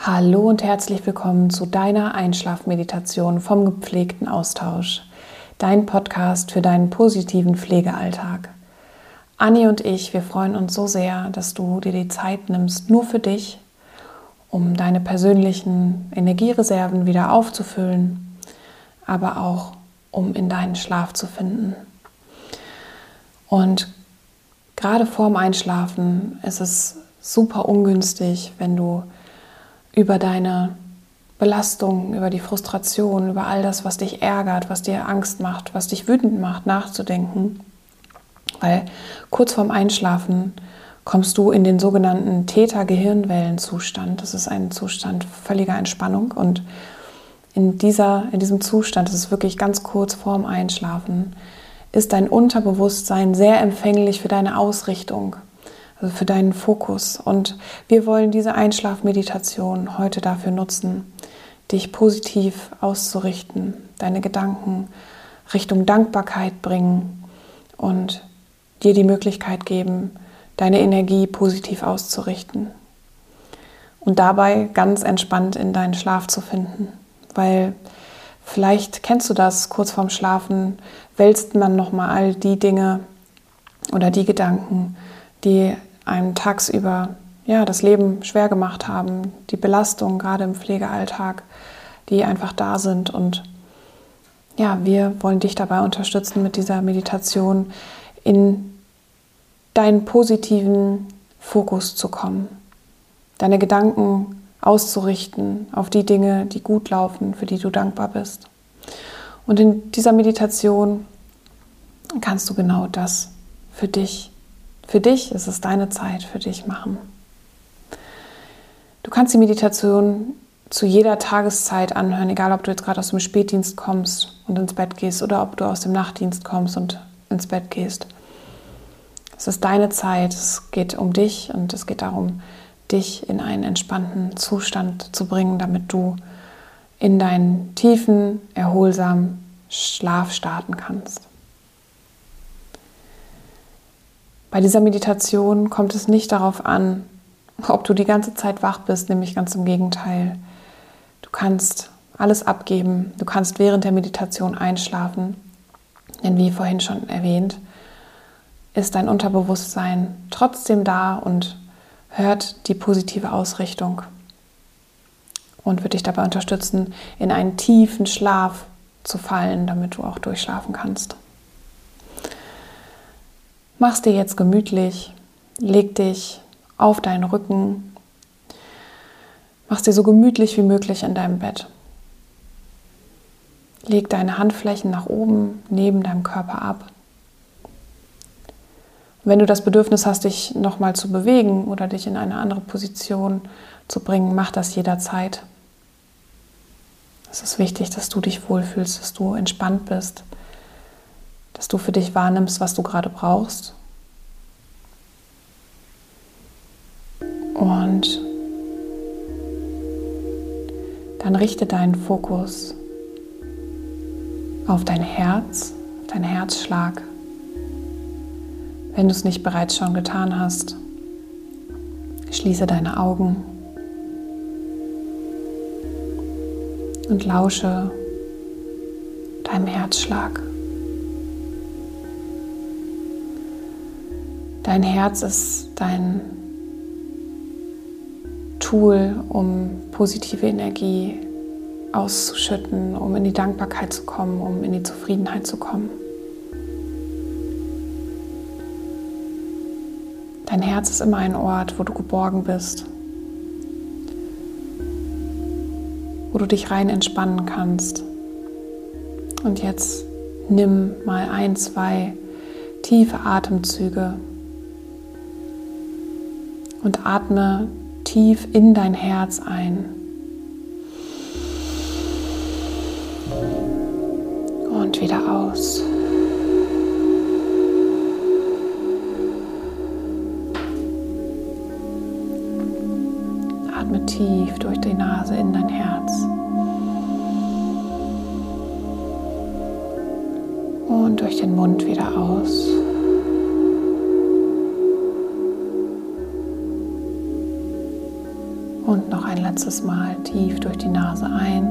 Hallo und herzlich willkommen zu deiner Einschlafmeditation vom gepflegten Austausch. Dein Podcast für deinen positiven Pflegealltag. Anni und ich, wir freuen uns so sehr, dass du dir die Zeit nimmst, nur für dich, um deine persönlichen Energiereserven wieder aufzufüllen, aber auch um in deinen Schlaf zu finden. Und gerade vorm Einschlafen ist es super ungünstig, wenn du über deine Belastung, über die Frustration, über all das, was dich ärgert, was dir Angst macht, was dich wütend macht, nachzudenken. Weil kurz vorm Einschlafen kommst du in den sogenannten Theta-Gehirnwellenzustand. Das ist ein Zustand völliger Entspannung und in, dieser, in diesem Zustand, das ist wirklich ganz kurz vorm Einschlafen, ist dein Unterbewusstsein sehr empfänglich für deine Ausrichtung, also für deinen Fokus. Und wir wollen diese Einschlafmeditation heute dafür nutzen, dich positiv auszurichten, deine Gedanken Richtung Dankbarkeit bringen und dir die Möglichkeit geben, deine Energie positiv auszurichten. Und dabei ganz entspannt in deinen Schlaf zu finden. Weil vielleicht kennst du das, kurz vorm Schlafen wälzt man nochmal all die Dinge oder die Gedanken, die einem tagsüber ja, das Leben schwer gemacht haben, die Belastungen gerade im Pflegealltag, die einfach da sind. Und ja, wir wollen dich dabei unterstützen mit dieser Meditation in deinen positiven Fokus zu kommen, deine Gedanken auszurichten auf die Dinge, die gut laufen, für die du dankbar bist. Und in dieser Meditation kannst du genau das für dich für dich ist es deine Zeit, für dich machen. Du kannst die Meditation zu jeder Tageszeit anhören, egal ob du jetzt gerade aus dem Spätdienst kommst und ins Bett gehst oder ob du aus dem Nachtdienst kommst und ins Bett gehst. Es ist deine Zeit, es geht um dich und es geht darum, dich in einen entspannten Zustand zu bringen, damit du in deinen tiefen, erholsamen Schlaf starten kannst. Bei dieser Meditation kommt es nicht darauf an, ob du die ganze Zeit wach bist, nämlich ganz im Gegenteil. Du kannst alles abgeben, du kannst während der Meditation einschlafen, denn wie vorhin schon erwähnt, ist dein Unterbewusstsein trotzdem da und hört die positive Ausrichtung und wird dich dabei unterstützen, in einen tiefen Schlaf zu fallen, damit du auch durchschlafen kannst. Mach's dir jetzt gemütlich, leg dich auf deinen Rücken, mach's dir so gemütlich wie möglich in deinem Bett. Leg deine Handflächen nach oben neben deinem Körper ab. wenn du das Bedürfnis hast, dich nochmal zu bewegen oder dich in eine andere Position zu bringen, mach das jederzeit. Es ist wichtig, dass du dich wohlfühlst, dass du entspannt bist, dass du für dich wahrnimmst, was du gerade brauchst. Und dann richte deinen Fokus auf dein Herz, auf deinen Herzschlag. Wenn du es nicht bereits schon getan hast, schließe deine Augen und lausche deinem Herzschlag. Dein Herz ist dein Tool, um positive Energie auszuschütten, um in die Dankbarkeit zu kommen, um in die Zufriedenheit zu kommen. Dein Herz ist immer ein Ort, wo du geborgen bist, wo du dich rein entspannen kannst. Und jetzt nimm mal ein, zwei tiefe Atemzüge und atme tief in dein Herz ein. Und wieder aus. Atme tief durch die Nase in dein Herz. Und durch den Mund wieder aus. Letztes Mal tief durch die Nase ein.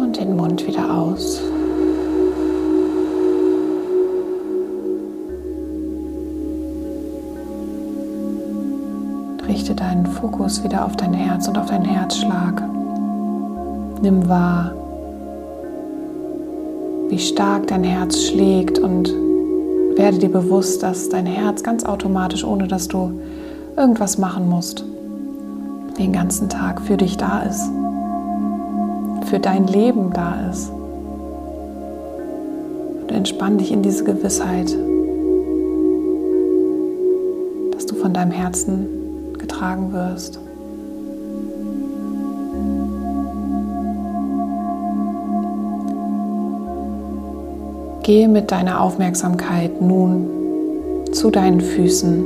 Und den Mund wieder aus. Richte deinen Fokus wieder auf dein Herz und auf deinen Herzschlag. Nimm wahr, wie stark dein Herz schlägt und werde dir bewusst, dass dein Herz ganz automatisch, ohne dass du irgendwas machen musst, den ganzen Tag für dich da ist, für dein Leben da ist. Und entspann dich in diese Gewissheit, dass du von deinem Herzen getragen wirst. Gehe mit deiner Aufmerksamkeit nun zu deinen Füßen.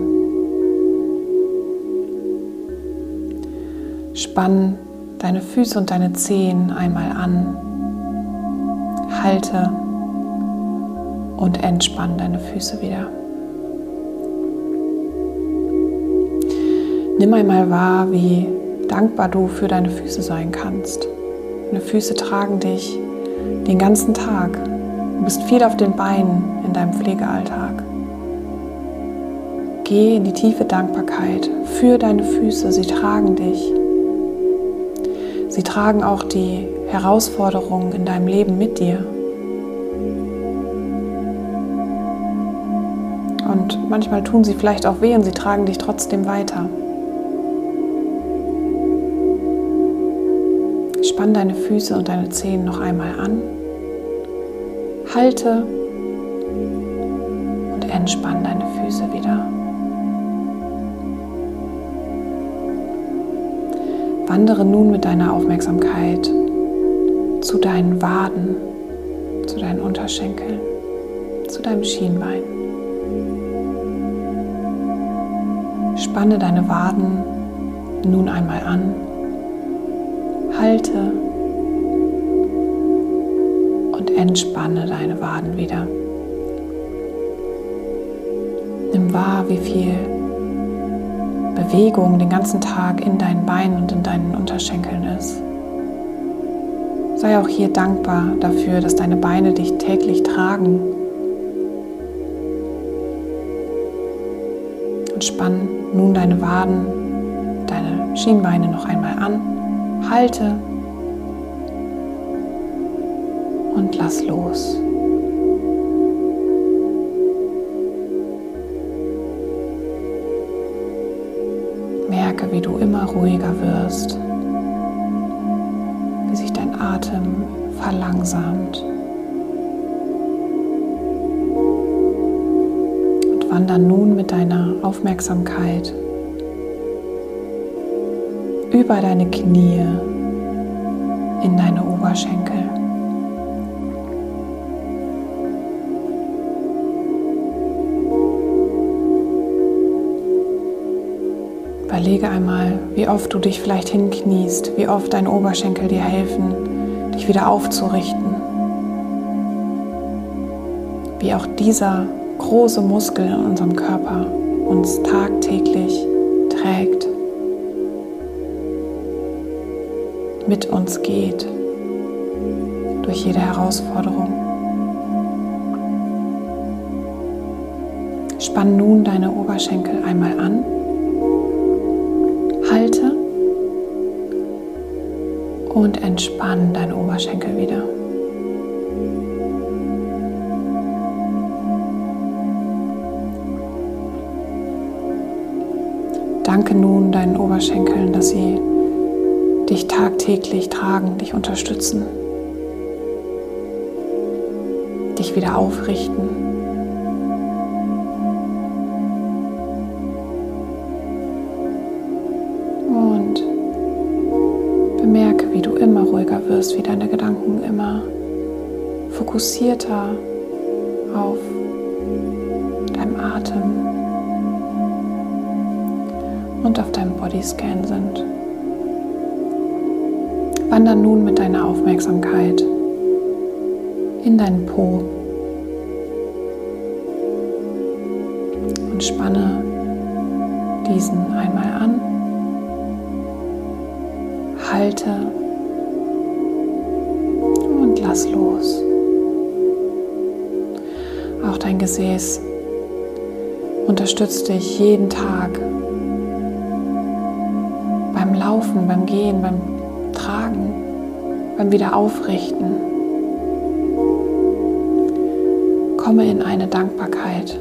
Spann deine Füße und deine Zehen einmal an. Halte und entspann deine Füße wieder. Nimm einmal wahr, wie dankbar du für deine Füße sein kannst. Deine Füße tragen dich den ganzen Tag. Du bist viel auf den Beinen in deinem Pflegealltag. Geh in die tiefe Dankbarkeit für deine Füße. Sie tragen dich. Sie tragen auch die Herausforderungen in deinem Leben mit dir. Und manchmal tun sie vielleicht auch weh und sie tragen dich trotzdem weiter. Spann deine Füße und deine Zehen noch einmal an halte und entspann deine Füße wieder. Wandere nun mit deiner Aufmerksamkeit zu deinen Waden, zu deinen Unterschenkeln, zu deinem Schienbein. Spanne deine Waden nun einmal an, halte entspanne deine Waden wieder. Nimm wahr, wie viel Bewegung den ganzen Tag in deinen Beinen und in deinen Unterschenkeln ist. Sei auch hier dankbar dafür, dass deine Beine dich täglich tragen. Und spann nun deine Waden, deine Schienbeine noch einmal an. Halte und lass los. Merke, wie du immer ruhiger wirst, wie sich dein Atem verlangsamt. Und wander nun mit deiner Aufmerksamkeit über deine Knie in deine Oberschenkel. Überlege einmal, wie oft du dich vielleicht hinkniest, wie oft deine Oberschenkel dir helfen, dich wieder aufzurichten. Wie auch dieser große Muskel in unserem Körper uns tagtäglich trägt, mit uns geht durch jede Herausforderung. Spann nun deine Oberschenkel einmal an und entspann deine Oberschenkel wieder. Danke nun deinen Oberschenkeln, dass sie dich tagtäglich tragen, dich unterstützen, dich wieder aufrichten. Wirst, wie deine Gedanken immer fokussierter auf deinem Atem und auf deinem Bodyscan sind. Wander nun mit deiner Aufmerksamkeit in deinen Po und spanne diesen einmal an. Halte lass los. Auch dein Gesäß unterstützt dich jeden Tag beim Laufen, beim Gehen, beim Tragen, beim Wiederaufrichten. Komme in eine Dankbarkeit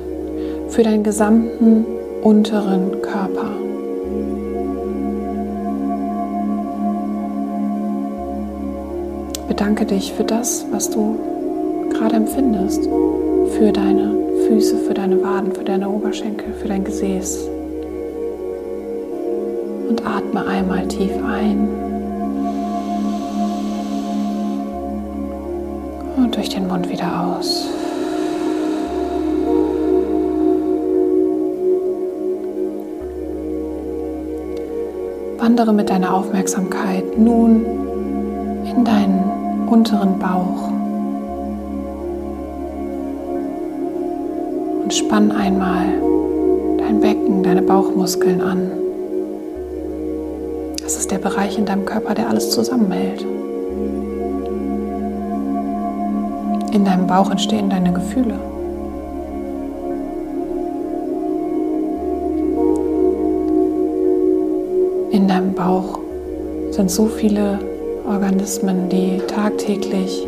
für deinen gesamten unteren Körper. Bedanke dich für das, was du gerade empfindest, für deine Füße, für deine Waden, für deine Oberschenkel, für dein Gesäß. Und atme einmal tief ein. Und durch den Mund wieder aus. Wandere mit deiner Aufmerksamkeit nun in deinen unteren Bauch. Und spann einmal dein Becken, deine Bauchmuskeln an. Das ist der Bereich in deinem Körper, der alles zusammenhält. In deinem Bauch entstehen deine Gefühle. In deinem Bauch sind so viele Organismen, die tagtäglich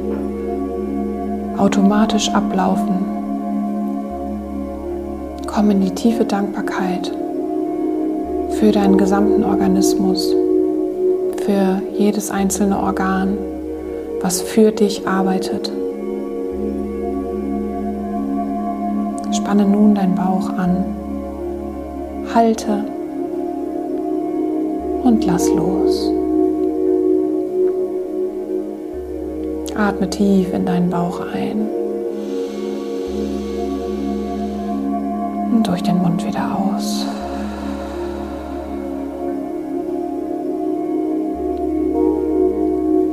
automatisch ablaufen. Komm in die tiefe Dankbarkeit für deinen gesamten Organismus, für jedes einzelne Organ, was für dich arbeitet. Spanne nun deinen Bauch an, halte und lass los. Atme tief in deinen Bauch ein und durch den Mund wieder aus.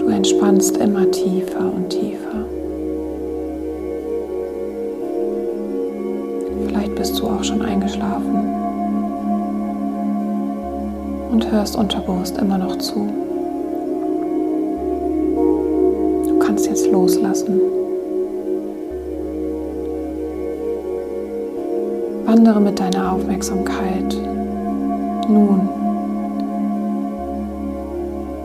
Du entspannst immer tiefer und tiefer. Vielleicht bist du auch schon eingeschlafen und hörst unterbewusst immer noch zu. Jetzt loslassen. Wandere mit deiner Aufmerksamkeit nun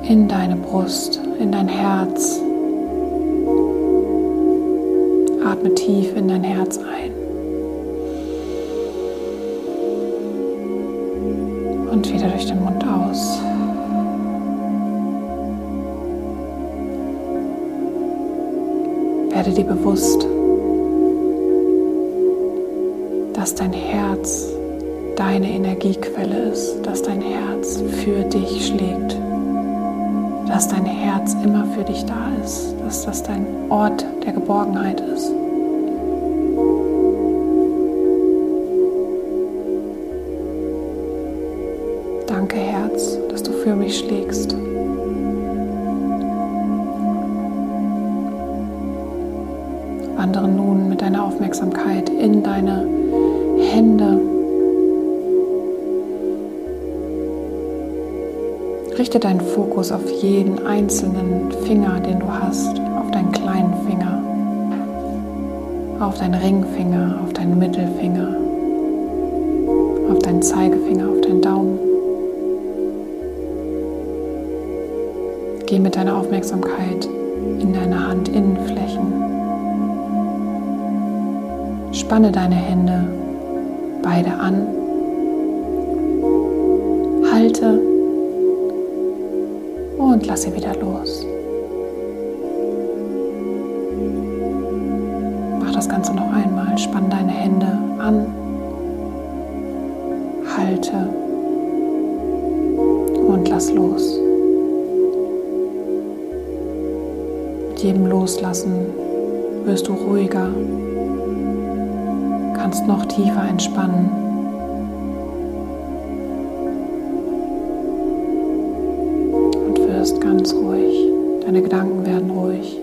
in deine Brust, in dein Herz. Atme tief in dein Herz ein. und wieder durch den Mund aus. Werde dir bewusst, dass dein Herz deine Energiequelle ist, dass dein Herz für dich schlägt, dass dein Herz immer für dich da ist, dass das dein Ort der Geborgenheit ist. Aufmerksamkeit in deine Hände. Richte deinen Fokus auf jeden einzelnen Finger, den du hast, auf deinen kleinen Finger, auf deinen Ringfinger, auf deinen Mittelfinger, auf deinen Zeigefinger, auf deinen Daumen. Geh mit deiner Aufmerksamkeit in deine Handinnenflächen. Spanne deine Hände beide an. Halte und lass sie wieder los. Mach das Ganze noch einmal. Spann deine Hände an. Halte und lass los. jedem Loslassen wirst du ruhiger, kannst noch tiefer entspannen. Und wirst ganz ruhig. Deine Gedanken werden ruhig.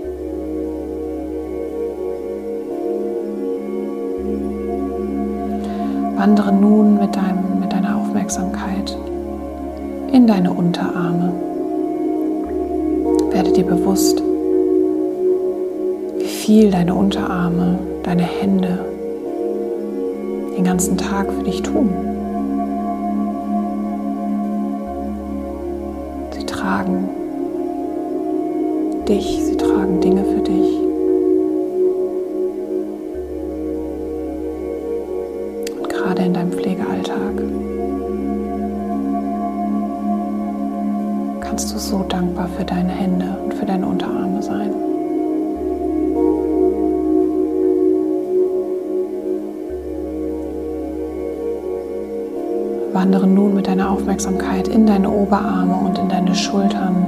Wandere nun mit, deinem, mit deiner Aufmerksamkeit Aufmerksamkeit in deine Unterarme. Werde dir bewusst, wie viel deine Unterarme, deine Hände den ganzen Tag für dich tun. Sie tragen dich, sie tragen Dinge für Aufmerksamkeit in deine Oberarme und in deine Schultern.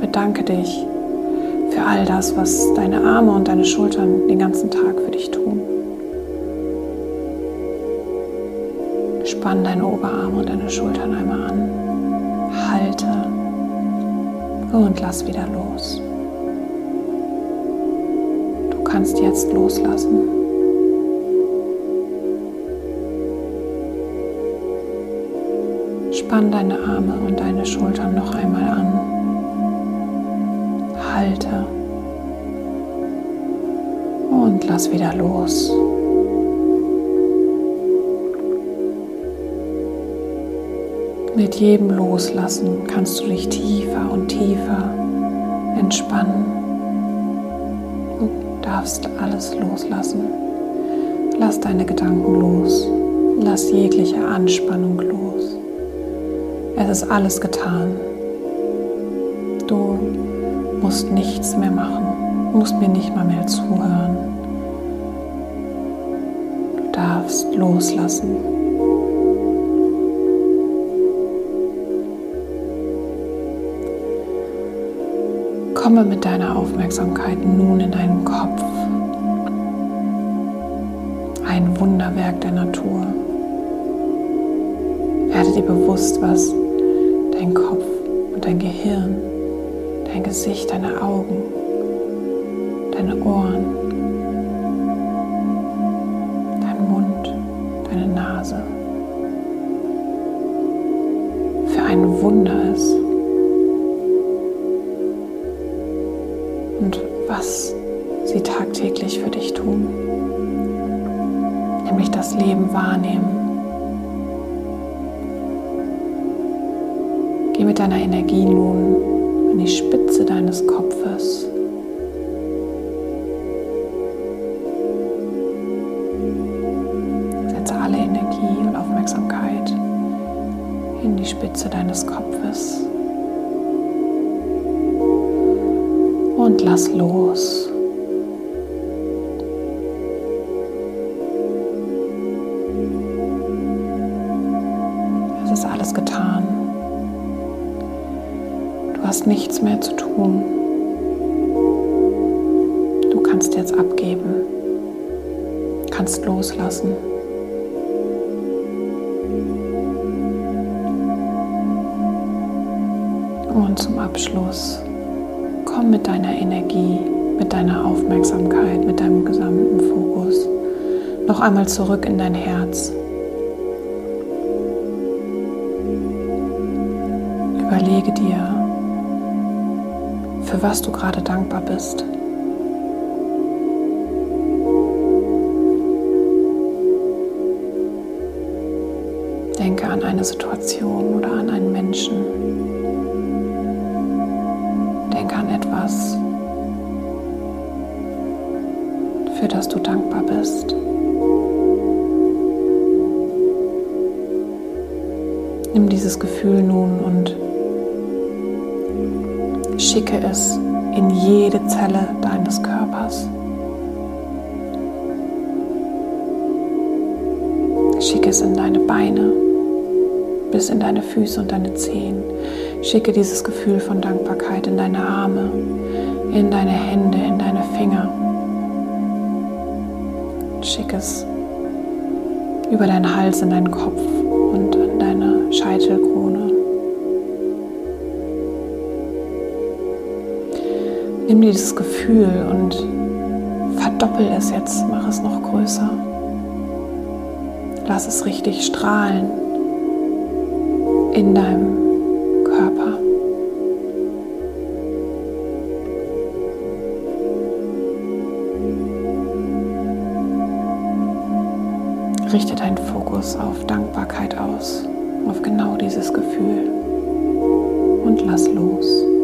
Bedanke dich für all das, was deine Arme und deine Schultern den ganzen Tag für dich tun. Spann deine Oberarme und deine Schultern einmal an. Halte und lass wieder los. Du kannst jetzt loslassen. Spann deine Arme und deine Schultern noch einmal an. Halte und lass wieder los. Mit jedem Loslassen kannst du dich tiefer und tiefer entspannen. Du darfst alles loslassen. Lass deine Gedanken los. Lass jegliche Anspannung los. Es ist alles getan. Du musst nichts mehr machen, du musst mir nicht mal mehr zuhören. Du darfst loslassen. Komme mit deiner Aufmerksamkeit nun in deinen Kopf. Ein Wunderwerk der Natur. Werde dir bewusst, was dein Kopf und dein Gehirn, dein Gesicht, deine Augen, deine Ohren, Aufmerksamkeit in die Spitze deines Kopfes. Und lass los. Es ist alles getan hast nichts mehr zu tun. Du kannst jetzt abgeben, kannst loslassen. Zum Abschluss komm mit deiner Energie, mit deiner Aufmerksamkeit, mit deinem gesamten Fokus noch einmal zurück in dein Herz. Überlege dir, für was du gerade dankbar bist. Denke an eine Situation oder an einen Menschen. Für das du dankbar bist. Nimm dieses Gefühl nun und schicke es in jede Zelle deines Körpers. Schicke es in deine Beine, bis in deine Füße und deine Zehen. Schicke dieses Gefühl von Dankbarkeit in deine Arme, in deine Hände, in deine Finger. Schicke es über deinen Hals in deinen Kopf und in deine Scheitelkrone. Nimm dieses Gefühl und verdoppel es jetzt, mach es noch größer. Lass es richtig strahlen in deinem Richte deinen Fokus auf Dankbarkeit aus, auf genau dieses Gefühl und lass los.